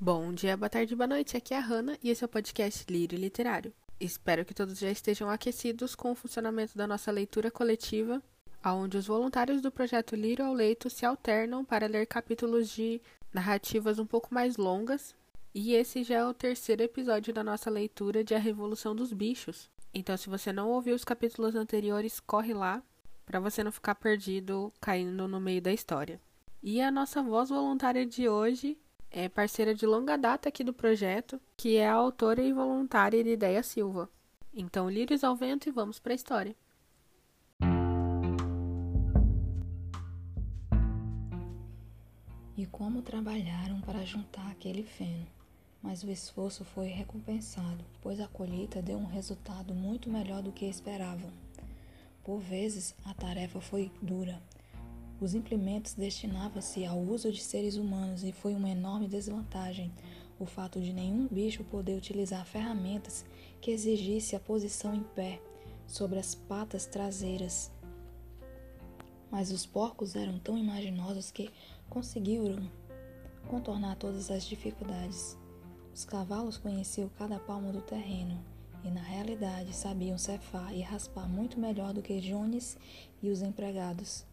Bom dia, boa tarde, boa noite. Aqui é a Hanna e esse é o podcast Lírio Literário. Espero que todos já estejam aquecidos com o funcionamento da nossa leitura coletiva, onde os voluntários do projeto Lírio ao Leito se alternam para ler capítulos de narrativas um pouco mais longas. E esse já é o terceiro episódio da nossa leitura de A Revolução dos Bichos. Então, se você não ouviu os capítulos anteriores, corre lá para você não ficar perdido caindo no meio da história. E a nossa voz voluntária de hoje é parceira de longa data aqui do projeto, que é a autora e voluntária Irideia Silva. Então, lírios ao vento e vamos para a história. E como trabalharam para juntar aquele feno. Mas o esforço foi recompensado, pois a colheita deu um resultado muito melhor do que esperavam. Por vezes, a tarefa foi dura, os implementos destinavam-se ao uso de seres humanos e foi uma enorme desvantagem o fato de nenhum bicho poder utilizar ferramentas que exigisse a posição em pé sobre as patas traseiras. Mas os porcos eram tão imaginosos que conseguiram contornar todas as dificuldades. Os cavalos conheciam cada palmo do terreno e, na realidade, sabiam cefar e raspar muito melhor do que Jones e os empregados.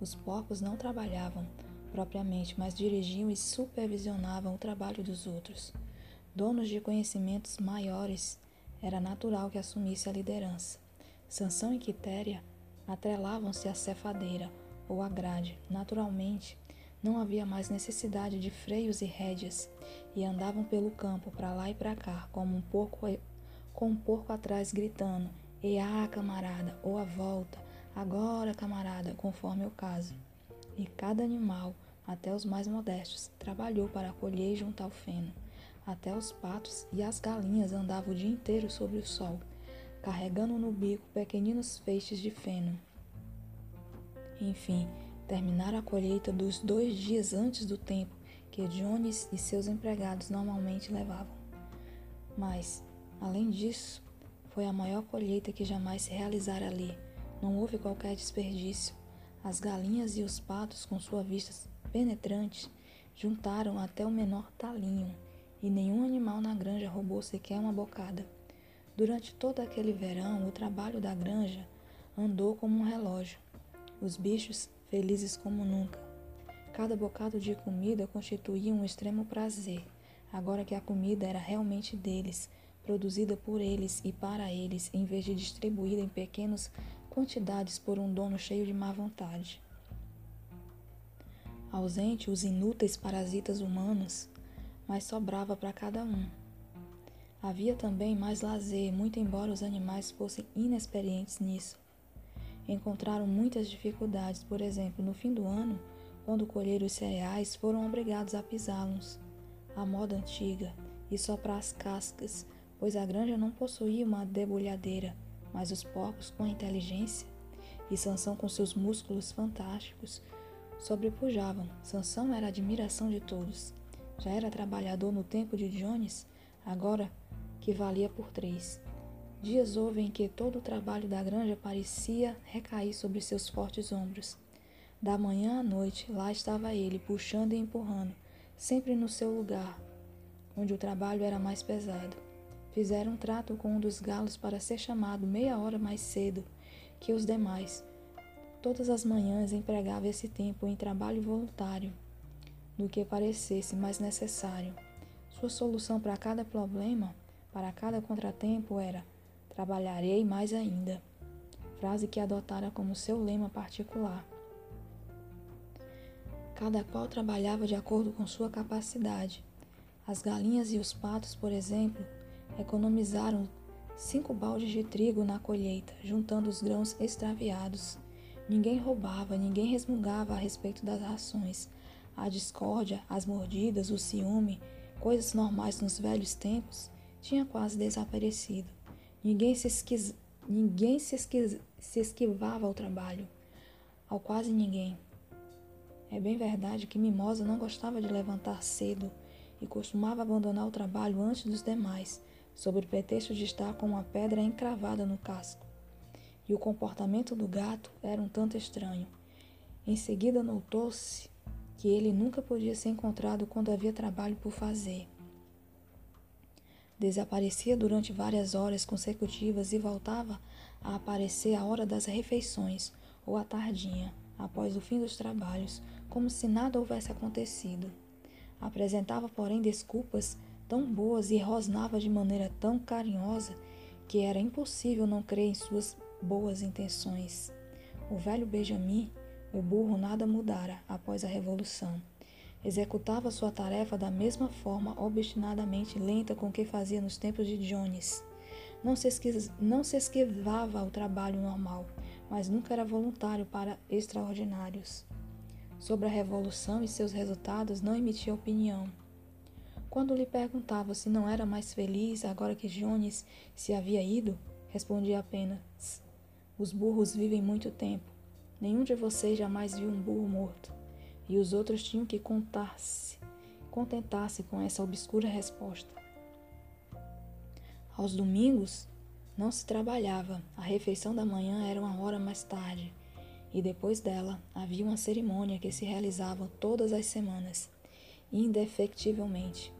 Os porcos não trabalhavam propriamente, mas dirigiam e supervisionavam o trabalho dos outros. Donos de conhecimentos maiores, era natural que assumisse a liderança. Sansão e Quitéria atrelavam-se à cefadeira ou à grade. Naturalmente, não havia mais necessidade de freios e rédeas, e andavam pelo campo para lá e para cá, como um porco com um porco atrás gritando: "Eá, camarada!" ou a volta, Agora, camarada, conforme o caso. E cada animal, até os mais modestos, trabalhou para colher e juntar o feno. Até os patos e as galinhas andavam o dia inteiro sobre o sol, carregando no bico pequeninos feixes de feno. Enfim, terminaram a colheita dos dois dias antes do tempo que Jones e seus empregados normalmente levavam. Mas, além disso, foi a maior colheita que jamais se realizara ali não houve qualquer desperdício. As galinhas e os patos, com sua vista penetrante, juntaram até o menor talinho, e nenhum animal na granja roubou sequer uma bocada. Durante todo aquele verão, o trabalho da granja andou como um relógio. Os bichos felizes como nunca. Cada bocado de comida constituía um extremo prazer, agora que a comida era realmente deles, produzida por eles e para eles, em vez de distribuída em pequenos quantidades por um dono cheio de má vontade. Ausente os inúteis parasitas humanos, mas sobrava para cada um. Havia também mais lazer, muito embora os animais fossem inexperientes nisso. Encontraram muitas dificuldades, por exemplo, no fim do ano, quando colheram os cereais, foram obrigados a pisá-los, à moda antiga, e soprar as cascas, pois a granja não possuía uma debulhadeira mas os porcos, com a inteligência, e Sansão com seus músculos fantásticos, sobrepujavam. Sansão era a admiração de todos. Já era trabalhador no tempo de Jones, agora que valia por três. Dias houve em que todo o trabalho da granja parecia recair sobre seus fortes ombros. Da manhã à noite, lá estava ele, puxando e empurrando, sempre no seu lugar, onde o trabalho era mais pesado. Fizeram um trato com um dos galos para ser chamado meia hora mais cedo que os demais. Todas as manhãs empregava esse tempo em trabalho voluntário, no que parecesse mais necessário. Sua solução para cada problema, para cada contratempo era: trabalharei mais ainda. Frase que adotara como seu lema particular. Cada qual trabalhava de acordo com sua capacidade. As galinhas e os patos, por exemplo, Economizaram cinco baldes de trigo na colheita, juntando os grãos extraviados. Ninguém roubava, ninguém resmungava a respeito das rações. A discórdia, as mordidas, o ciúme, coisas normais nos velhos tempos, tinha quase desaparecido. Ninguém se, esquiz... ninguém se, esquiz... se esquivava ao trabalho, ao quase ninguém. É bem verdade que Mimosa não gostava de levantar cedo e costumava abandonar o trabalho antes dos demais sob o pretexto de estar com uma pedra encravada no casco. E o comportamento do gato era um tanto estranho. Em seguida notou-se que ele nunca podia ser encontrado quando havia trabalho por fazer. Desaparecia durante várias horas consecutivas e voltava a aparecer à hora das refeições ou à tardinha, após o fim dos trabalhos, como se nada houvesse acontecido. Apresentava, porém, desculpas tão boas e rosnava de maneira tão carinhosa que era impossível não crer em suas boas intenções. O velho Benjamin, o burro, nada mudara após a Revolução. Executava sua tarefa da mesma forma obstinadamente lenta com que fazia nos tempos de Jones. Não se, esquiv não se esquivava ao trabalho normal, mas nunca era voluntário para extraordinários. Sobre a Revolução e seus resultados não emitia opinião. Quando lhe perguntava se não era mais feliz agora que Jones se havia ido, respondia apenas: Os burros vivem muito tempo. Nenhum de vocês jamais viu um burro morto e os outros tinham que contar-se, contentar-se com essa obscura resposta. Aos domingos não se trabalhava, a refeição da manhã era uma hora mais tarde, e depois dela havia uma cerimônia que se realizava todas as semanas, indefectivelmente.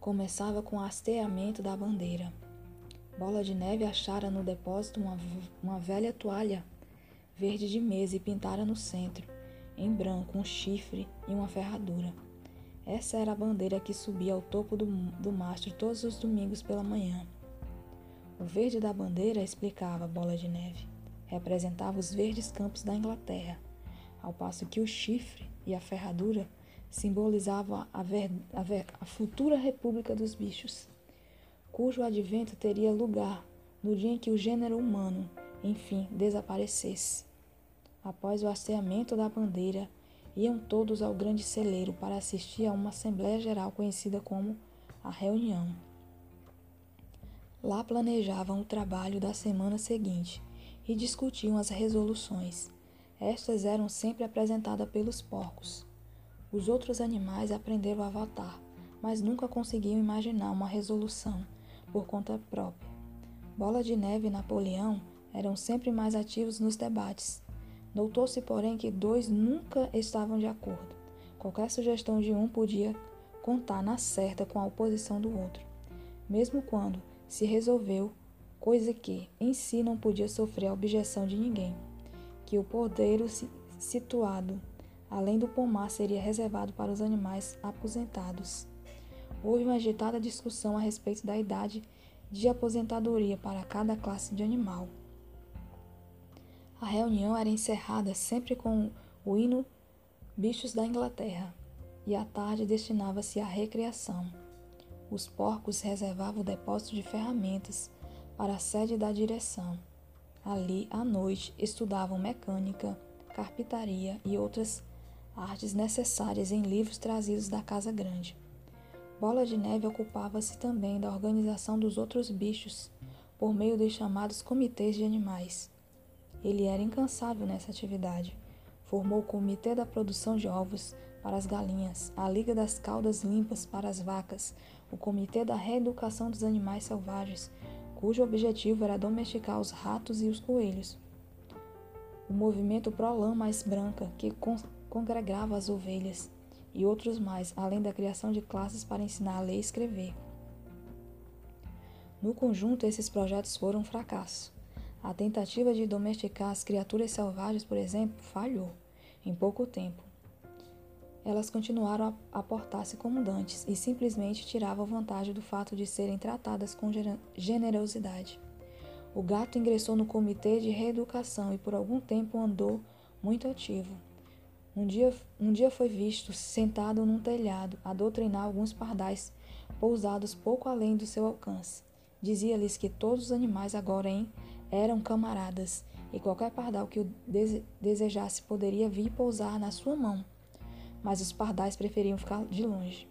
Começava com o hasteamento da bandeira. Bola de Neve achara no depósito uma, uma velha toalha verde de mesa e pintara no centro em branco, um chifre e uma ferradura. Essa era a bandeira que subia ao topo do, do mastro todos os domingos pela manhã. O verde da bandeira, explicava Bola de Neve, representava os verdes campos da Inglaterra, ao passo que o chifre e a ferradura simbolizavam a, ver, a, ver, a futura República dos Bichos, cujo advento teria lugar no dia em que o gênero humano, enfim, desaparecesse. Após o hasteamento da bandeira, iam todos ao grande celeiro para assistir a uma Assembleia Geral conhecida como a Reunião. Lá planejavam o trabalho da semana seguinte e discutiam as resoluções. Estas eram sempre apresentadas pelos porcos. Os outros animais aprenderam a votar, mas nunca conseguiam imaginar uma resolução por conta própria. Bola de Neve e Napoleão eram sempre mais ativos nos debates Notou-se, porém, que dois nunca estavam de acordo. Qualquer sugestão de um podia contar na certa com a oposição do outro, mesmo quando se resolveu, coisa que em si não podia sofrer a objeção de ninguém, que o podeiro situado além do pomar seria reservado para os animais aposentados. Houve uma agitada discussão a respeito da idade de aposentadoria para cada classe de animal. A reunião era encerrada sempre com o hino Bichos da Inglaterra, e a tarde destinava-se à recreação. Os porcos reservavam o depósito de ferramentas para a sede da direção. Ali, à noite, estudavam mecânica, carpintaria e outras artes necessárias em livros trazidos da casa grande. Bola de Neve ocupava-se também da organização dos outros bichos, por meio dos chamados comitês de animais. Ele era incansável nessa atividade. Formou o Comitê da Produção de Ovos para as galinhas, a Liga das Caudas Limpas para as vacas, o Comitê da Reeducação dos Animais Selvagens, cujo objetivo era domesticar os ratos e os coelhos. O movimento Prolã Mais Branca, que congregava as ovelhas, e outros mais, além da criação de classes para ensinar a ler e escrever. No conjunto, esses projetos foram um fracasso. A tentativa de domesticar as criaturas selvagens, por exemplo, falhou em pouco tempo. Elas continuaram a portar-se como dantes e simplesmente tiravam vantagem do fato de serem tratadas com generosidade. O gato ingressou no comitê de reeducação e por algum tempo andou muito ativo. Um dia, um dia foi visto sentado num telhado a doutrinar alguns pardais pousados pouco além do seu alcance. Dizia-lhes que todos os animais agora em eram camaradas, e qualquer pardal que o desejasse poderia vir pousar na sua mão, mas os pardais preferiam ficar de longe.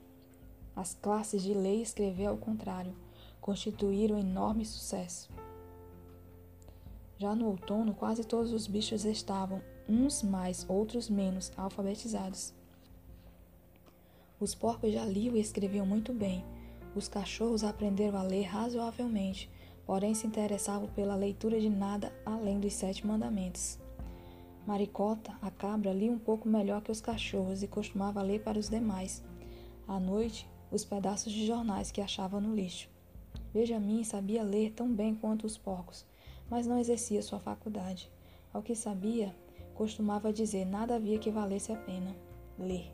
As classes de lei escrever ao contrário constituíram enorme sucesso. Já no outono, quase todos os bichos estavam, uns mais, outros menos, alfabetizados. Os porcos já liam e escreviam muito bem. Os cachorros aprenderam a ler razoavelmente porém se interessavam pela leitura de nada além dos sete mandamentos. Maricota, a cabra, lia um pouco melhor que os cachorros e costumava ler para os demais. À noite, os pedaços de jornais que achava no lixo. Benjamin sabia ler tão bem quanto os porcos, mas não exercia sua faculdade. Ao que sabia, costumava dizer nada havia que valesse a pena. Ler.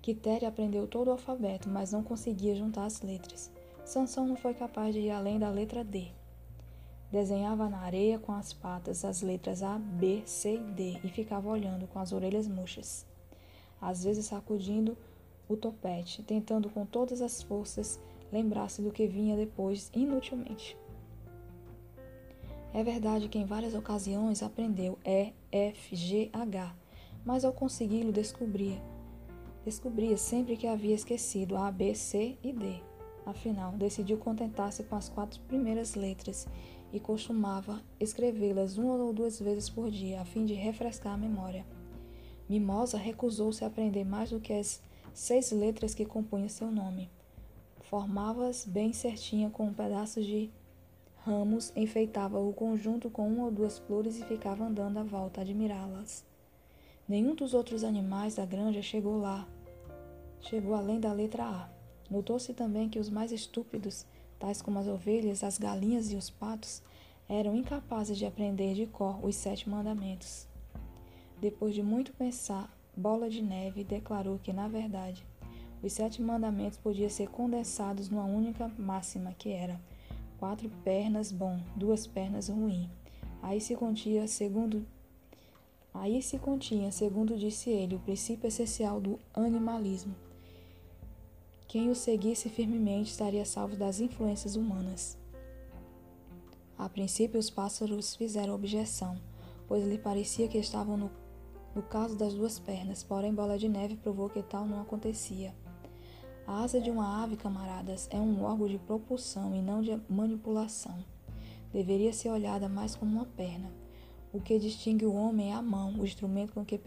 Quitéria aprendeu todo o alfabeto, mas não conseguia juntar as letras. Sansão não foi capaz de ir além da letra D. Desenhava na areia com as patas as letras A, B, C e D e ficava olhando com as orelhas murchas. Às vezes sacudindo o topete, tentando com todas as forças lembrar-se do que vinha depois inutilmente. É verdade que em várias ocasiões aprendeu E, F, G, H, mas ao consegui-lo descobria. Descobria sempre que havia esquecido A, B, C e D. Afinal, decidiu contentar-se com as quatro primeiras letras e costumava escrevê-las uma ou duas vezes por dia, a fim de refrescar a memória. Mimosa recusou-se a aprender mais do que as seis letras que compunham seu nome. Formava-as bem certinha com um pedaço de ramos, enfeitava o conjunto com uma ou duas flores e ficava andando à volta a admirá-las. Nenhum dos outros animais da granja chegou lá. Chegou além da letra A. Notou-se também que os mais estúpidos, tais como as ovelhas, as galinhas e os patos, eram incapazes de aprender de cor os sete mandamentos. Depois de muito pensar, Bola de Neve declarou que, na verdade, os sete mandamentos podiam ser condensados numa única máxima, que era quatro pernas bom, duas pernas ruim. Aí se continha, segundo Aí se continha, segundo disse ele, o princípio essencial do animalismo. Quem o seguisse firmemente estaria salvo das influências humanas. A princípio, os pássaros fizeram objeção, pois lhe parecia que estavam no no caso das duas pernas, porém Bola de Neve provou que tal não acontecia. A asa de uma ave, camaradas, é um órgão de propulsão e não de manipulação. Deveria ser olhada mais como uma perna. O que distingue o homem é a mão, o instrumento com que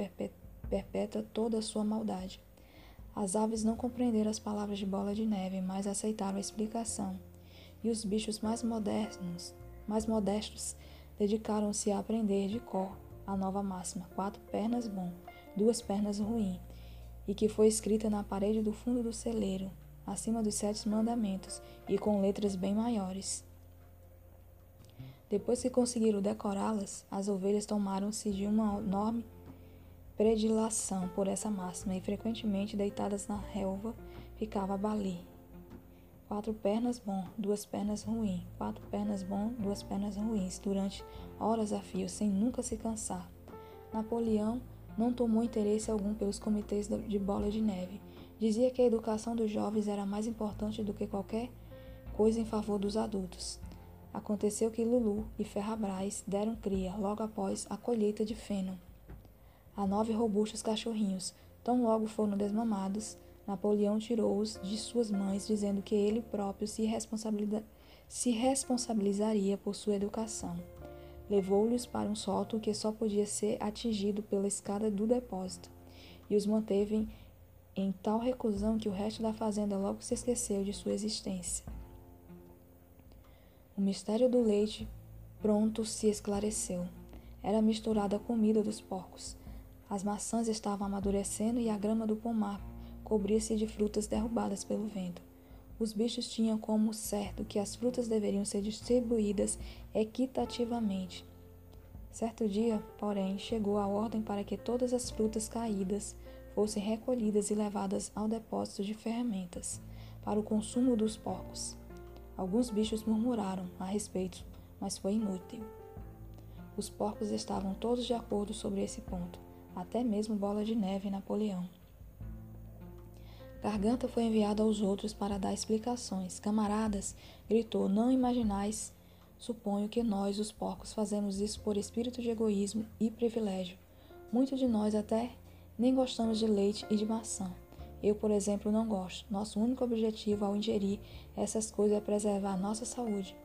perpetra toda a sua maldade. As aves não compreenderam as palavras de Bola de Neve, mas aceitaram a explicação. E os bichos mais modernos, mais modestos, dedicaram-se a aprender de cor a nova máxima: quatro pernas bom, duas pernas ruim, e que foi escrita na parede do fundo do celeiro, acima dos sete mandamentos, e com letras bem maiores. Depois que conseguiram decorá-las, as ovelhas tomaram-se de uma enorme predilação por essa máxima e frequentemente deitadas na relva ficava Bali. Quatro pernas bom, duas pernas ruim, quatro pernas bom, duas pernas ruins, durante horas a fio, sem nunca se cansar. Napoleão não tomou interesse algum pelos comitês de bola de neve. Dizia que a educação dos jovens era mais importante do que qualquer coisa em favor dos adultos. Aconteceu que Lulu e Ferrabras deram cria logo após a colheita de feno a nove robustos cachorrinhos. Tão logo foram desmamados, Napoleão tirou-os de suas mães, dizendo que ele próprio se, responsabiliza se responsabilizaria por sua educação. Levou-lhes para um sótão que só podia ser atingido pela escada do depósito, e os manteve em tal reclusão que o resto da fazenda logo se esqueceu de sua existência. O mistério do leite pronto se esclareceu. Era misturada a comida dos porcos. As maçãs estavam amadurecendo e a grama do pomar cobria-se de frutas derrubadas pelo vento. Os bichos tinham como certo que as frutas deveriam ser distribuídas equitativamente. Certo dia, porém, chegou a ordem para que todas as frutas caídas fossem recolhidas e levadas ao depósito de ferramentas, para o consumo dos porcos. Alguns bichos murmuraram a respeito, mas foi inútil. Os porcos estavam todos de acordo sobre esse ponto, até mesmo Bola de Neve e Napoleão. Garganta foi enviado aos outros para dar explicações. Camaradas, gritou, não imaginais. Suponho que nós, os porcos, fazemos isso por espírito de egoísmo e privilégio. Muitos de nós até nem gostamos de leite e de maçã. Eu, por exemplo, não gosto. Nosso único objetivo ao ingerir essas coisas é preservar nossa saúde.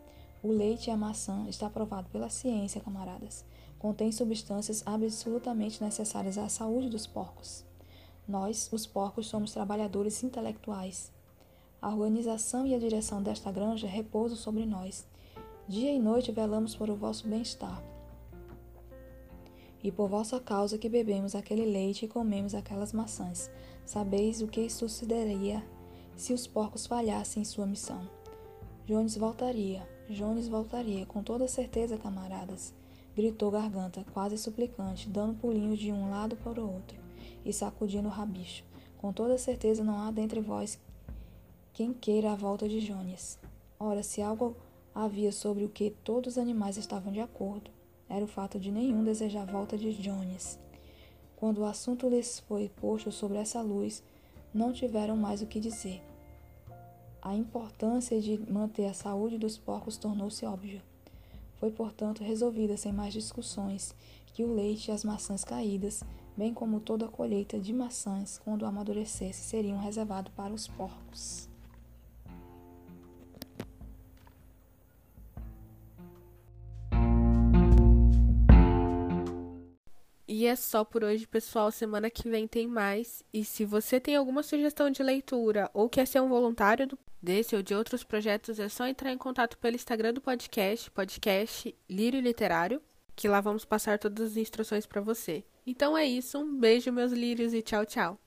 O leite e a maçã está provado pela ciência, camaradas. Contém substâncias absolutamente necessárias à saúde dos porcos. Nós, os porcos, somos trabalhadores intelectuais. A organização e a direção desta granja repousam sobre nós. Dia e noite velamos por o vosso bem-estar. e por vossa causa que bebemos aquele leite e comemos aquelas maçãs. Sabeis o que sucederia se os porcos falhassem em sua missão. Jones voltaria, Jones voltaria, com toda certeza, camaradas, gritou Garganta, quase suplicante, dando pulinhos de um lado para o outro e sacudindo o rabicho. Com toda certeza não há dentre vós quem queira a volta de Jones. Ora, se algo havia sobre o que todos os animais estavam de acordo, era o fato de nenhum desejar a volta de Jones. Quando o assunto lhes foi posto sobre essa luz, não tiveram mais o que dizer. A importância de manter a saúde dos porcos tornou-se óbvia. Foi, portanto, resolvida sem mais discussões que o leite e as maçãs caídas, bem como toda a colheita de maçãs, quando amadurecesse, seriam reservados para os porcos. E é só por hoje, pessoal. Semana que vem tem mais. E se você tem alguma sugestão de leitura ou quer ser um voluntário desse ou de outros projetos, é só entrar em contato pelo Instagram do podcast, podcast Lírio Literário, que lá vamos passar todas as instruções para você. Então é isso, um beijo, meus lírios, e tchau, tchau.